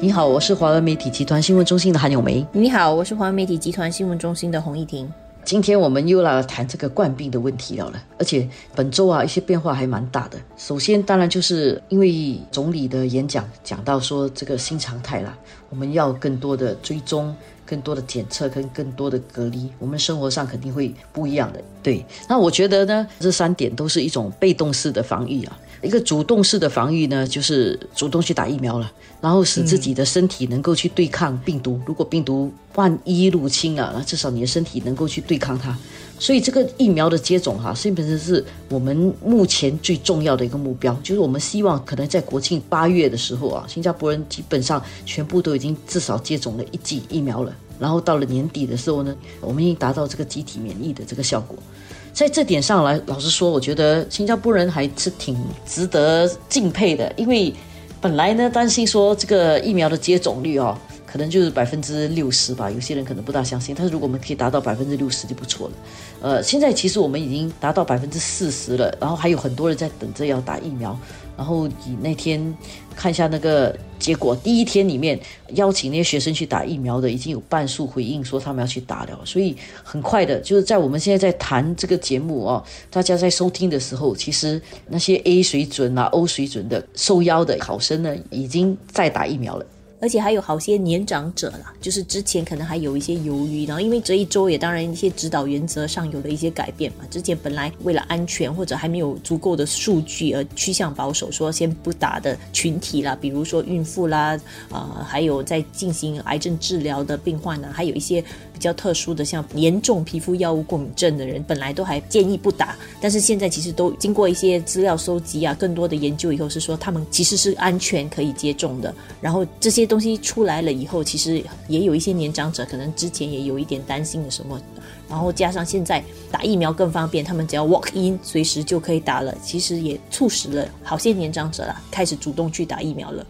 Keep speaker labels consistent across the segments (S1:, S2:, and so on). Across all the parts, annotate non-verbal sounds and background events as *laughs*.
S1: 你好，我是华文媒体集团新闻中心的韩永梅。
S2: 你好，我是华文媒体集团新闻中心的洪一婷。
S1: 今天我们又来谈这个冠病的问题了，而且本周啊一些变化还蛮大的。首先，当然就是因为总理的演讲讲到说这个新常态啦，我们要更多的追踪。更多的检测跟更多的隔离，我们生活上肯定会不一样的。对，那我觉得呢，这三点都是一种被动式的防御啊。一个主动式的防御呢，就是主动去打疫苗了，然后使自己的身体能够去对抗病毒。如果病毒万一入侵了，那至少你的身体能够去对抗它。所以这个疫苗的接种哈，基本上是我们目前最重要的一个目标，就是我们希望可能在国庆八月的时候啊，新加坡人基本上全部都已经至少接种了一剂疫苗了。然后到了年底的时候呢，我们已经达到这个集体免疫的这个效果。在这点上来，老实说，我觉得新加坡人还是挺值得敬佩的，因为本来呢担心说这个疫苗的接种率哦。可能就是百分之六十吧，有些人可能不大相信。但是如果我们可以达到百分之六十就不错了。呃，现在其实我们已经达到百分之四十了，然后还有很多人在等着要打疫苗。然后你那天看一下那个结果，第一天里面邀请那些学生去打疫苗的，已经有半数回应说他们要去打了。所以很快的，就是在我们现在在谈这个节目哦，大家在收听的时候，其实那些 A 水准啊、O 水准的受邀的考生呢，已经在打疫苗了。
S2: 而且还有好些年长者啦，就是之前可能还有一些犹豫，然后因为这一周也当然一些指导原则上有了一些改变嘛。之前本来为了安全或者还没有足够的数据而趋向保守，说先不打的群体啦，比如说孕妇啦，啊，还有在进行癌症治疗的病患呢，还有一些比较特殊的像严重皮肤药物过敏症的人，本来都还建议不打，但是现在其实都经过一些资料收集啊，更多的研究以后是说他们其实是安全可以接种的，然后这些。东西出来了以后，其实也有一些年长者可能之前也有一点担心的什么，然后加上现在打疫苗更方便，他们只要 walk in 随时就可以打了，其实也促使了好些年长者啦开始主动去打疫苗了。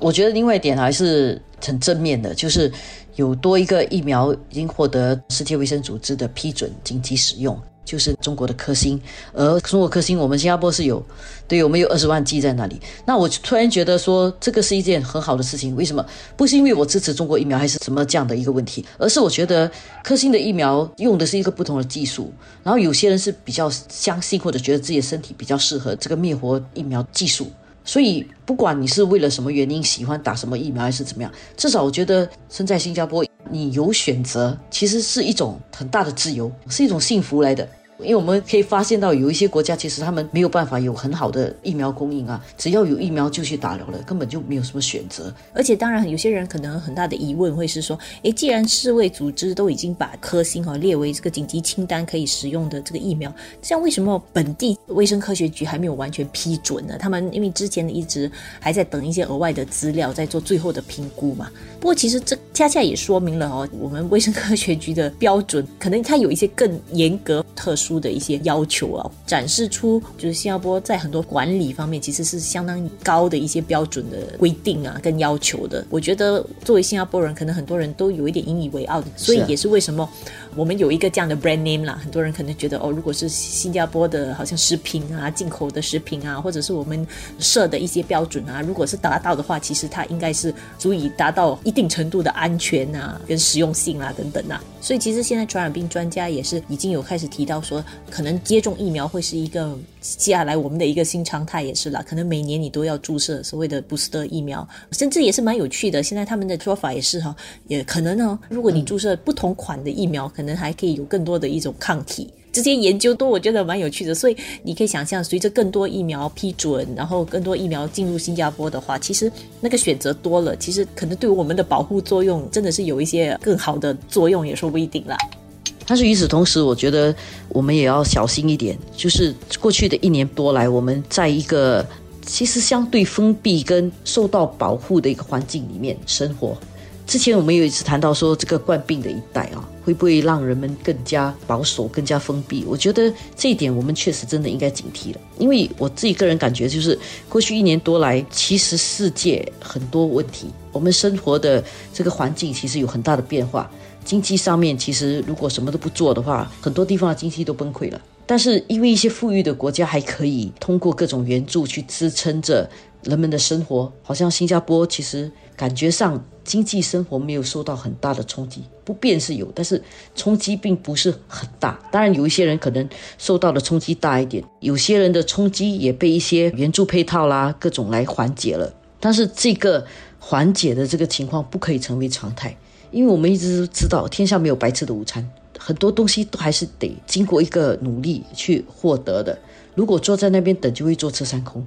S1: 我觉得另外一点还是很正面的，就是有多一个疫苗已经获得世界卫生组织的批准，紧急使用。就是中国的科兴，而中国科兴我们新加坡是有，对我们有二十万剂在那里。那我突然觉得说，这个是一件很好的事情。为什么？不是因为我支持中国疫苗还是什么这样的一个问题，而是我觉得科兴的疫苗用的是一个不同的技术。然后有些人是比较相信或者觉得自己的身体比较适合这个灭活疫苗技术。所以不管你是为了什么原因喜欢打什么疫苗还是怎么样，至少我觉得身在新加坡。你有选择，其实是一种很大的自由，是一种幸福来的。因为我们可以发现到，有一些国家其实他们没有办法有很好的疫苗供应啊，只要有疫苗就去打了了，根本就没有什么选择。
S2: 而且，当然有些人可能很大的疑问会是说：，诶，既然世卫组织都已经把科兴哈列为这个紧急清单可以使用的这个疫苗，这样为什么本地卫生科学局还没有完全批准呢？他们因为之前一直还在等一些额外的资料，在做最后的评估嘛。不过，其实这恰恰也说明了哦，我们卫生科学局的标准可能它有一些更严格、特殊。出的一些要求啊，展示出就是新加坡在很多管理方面其实是相当高的一些标准的规定啊，跟要求的。我觉得作为新加坡人，可能很多人都有一点引以为傲的，所以也是为什么我们有一个这样的 brand name 啦。很多人可能觉得哦，如果是新加坡的，好像食品啊、进口的食品啊，或者是我们设的一些标准啊，如果是达到的话，其实它应该是足以达到一定程度的安全啊、跟实用性啊等等啊。所以其实现在传染病专家也是已经有开始提到说。可能接种疫苗会是一个接下来我们的一个新常态，也是啦。可能每年你都要注射所谓的 booster 疫苗，甚至也是蛮有趣的。现在他们的说法也是哈，也可能呢，如果你注射不同款的疫苗，可能能还可以有更多的一种抗体。这些研究都我觉得蛮有趣的，所以你可以想象，随着更多疫苗批准，然后更多疫苗进入新加坡的话，其实那个选择多了，其实可能对我们的保护作用真的是有一些更好的作用，也说不一定啦。
S1: 但是与此同时，我觉得我们也要小心一点。就是过去的一年多来，我们在一个其实相对封闭跟受到保护的一个环境里面生活。之前我们有一次谈到说，这个冠病的一代啊，会不会让人们更加保守、更加封闭？我觉得这一点我们确实真的应该警惕了。因为我自己个人感觉，就是过去一年多来，其实世界很多问题，我们生活的这个环境其实有很大的变化。经济上面，其实如果什么都不做的话，很多地方的经济都崩溃了。但是因为一些富裕的国家还可以通过各种援助去支撑着人们的生活，好像新加坡其实感觉上经济生活没有受到很大的冲击，不便是有，但是冲击并不是很大。当然有一些人可能受到的冲击大一点，有些人的冲击也被一些援助配套啦各种来缓解了。但是这个缓解的这个情况不可以成为常态，因为我们一直都知道天下没有白吃的午餐，很多东西都还是得经过一个努力去获得的。如果坐在那边等，就会坐吃山空。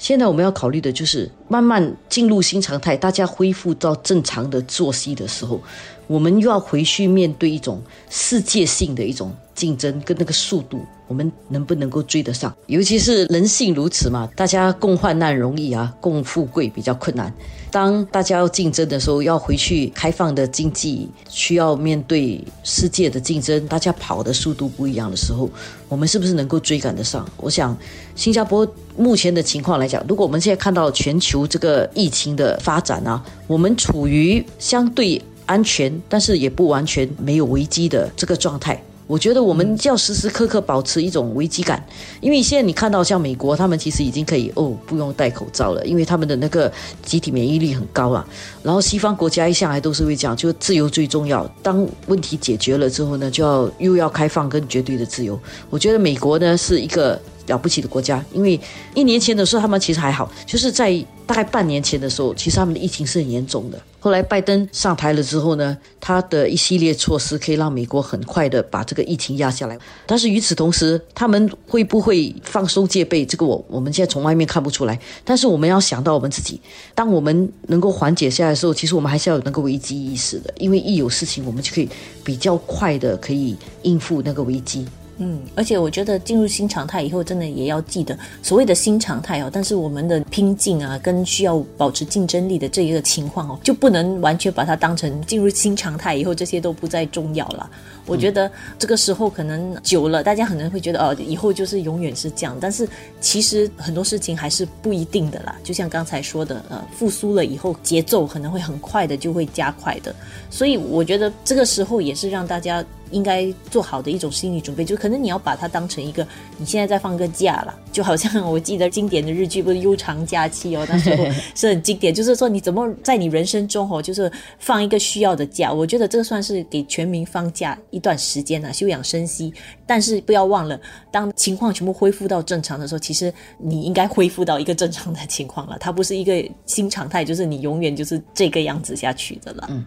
S1: 现在我们要考虑的就是慢慢进入新常态，大家恢复到正常的作息的时候，我们又要回去面对一种世界性的一种竞争跟那个速度，我们能不能够追得上？尤其是人性如此嘛，大家共患难容易啊，共富贵比较困难。当大家要竞争的时候，要回去开放的经济，需要面对世界的竞争，大家跑的速度不一样的时候，我们是不是能够追赶得上？我想，新加坡目前的情况来讲，如果我们现在看到全球这个疫情的发展啊，我们处于相对安全，但是也不完全没有危机的这个状态。我觉得我们要时时刻刻保持一种危机感，因为现在你看到像美国，他们其实已经可以哦不用戴口罩了，因为他们的那个集体免疫力很高了。然后西方国家一向来都是会讲，就自由最重要。当问题解决了之后呢，就要又要开放跟绝对的自由。我觉得美国呢是一个。了不起的国家，因为一年前的时候他们其实还好，就是在大概半年前的时候，其实他们的疫情是很严重的。后来拜登上台了之后呢，他的一系列措施可以让美国很快的把这个疫情压下来。但是与此同时，他们会不会放松戒备？这个我我们现在从外面看不出来。但是我们要想到我们自己，当我们能够缓解下来的时候，其实我们还是要有那个危机意识的，因为一有事情，我们就可以比较快的可以应付那个危机。
S2: 嗯，而且我觉得进入新常态以后，真的也要记得所谓的新常态哦。但是我们的拼劲啊，跟需要保持竞争力的这一个情况哦，就不能完全把它当成进入新常态以后，这些都不再重要了。我觉得这个时候可能久了，大家可能会觉得哦，以后就是永远是这样。但是其实很多事情还是不一定的啦。就像刚才说的，呃，复苏了以后，节奏可能会很快的就会加快的。所以我觉得这个时候也是让大家。应该做好的一种心理准备，就可能你要把它当成一个，你现在在放个假了，就好像我记得经典的日剧不是《悠长假期》哦，那时候 *laughs* 是很经典，就是说你怎么在你人生中哦，就是放一个需要的假，我觉得这算是给全民放假一段时间呢，休养生息。但是不要忘了，当情况全部恢复到正常的时候，其实你应该恢复到一个正常的情况了，它不是一个新常态，就是你永远就是这个样子下去的了。
S1: 嗯，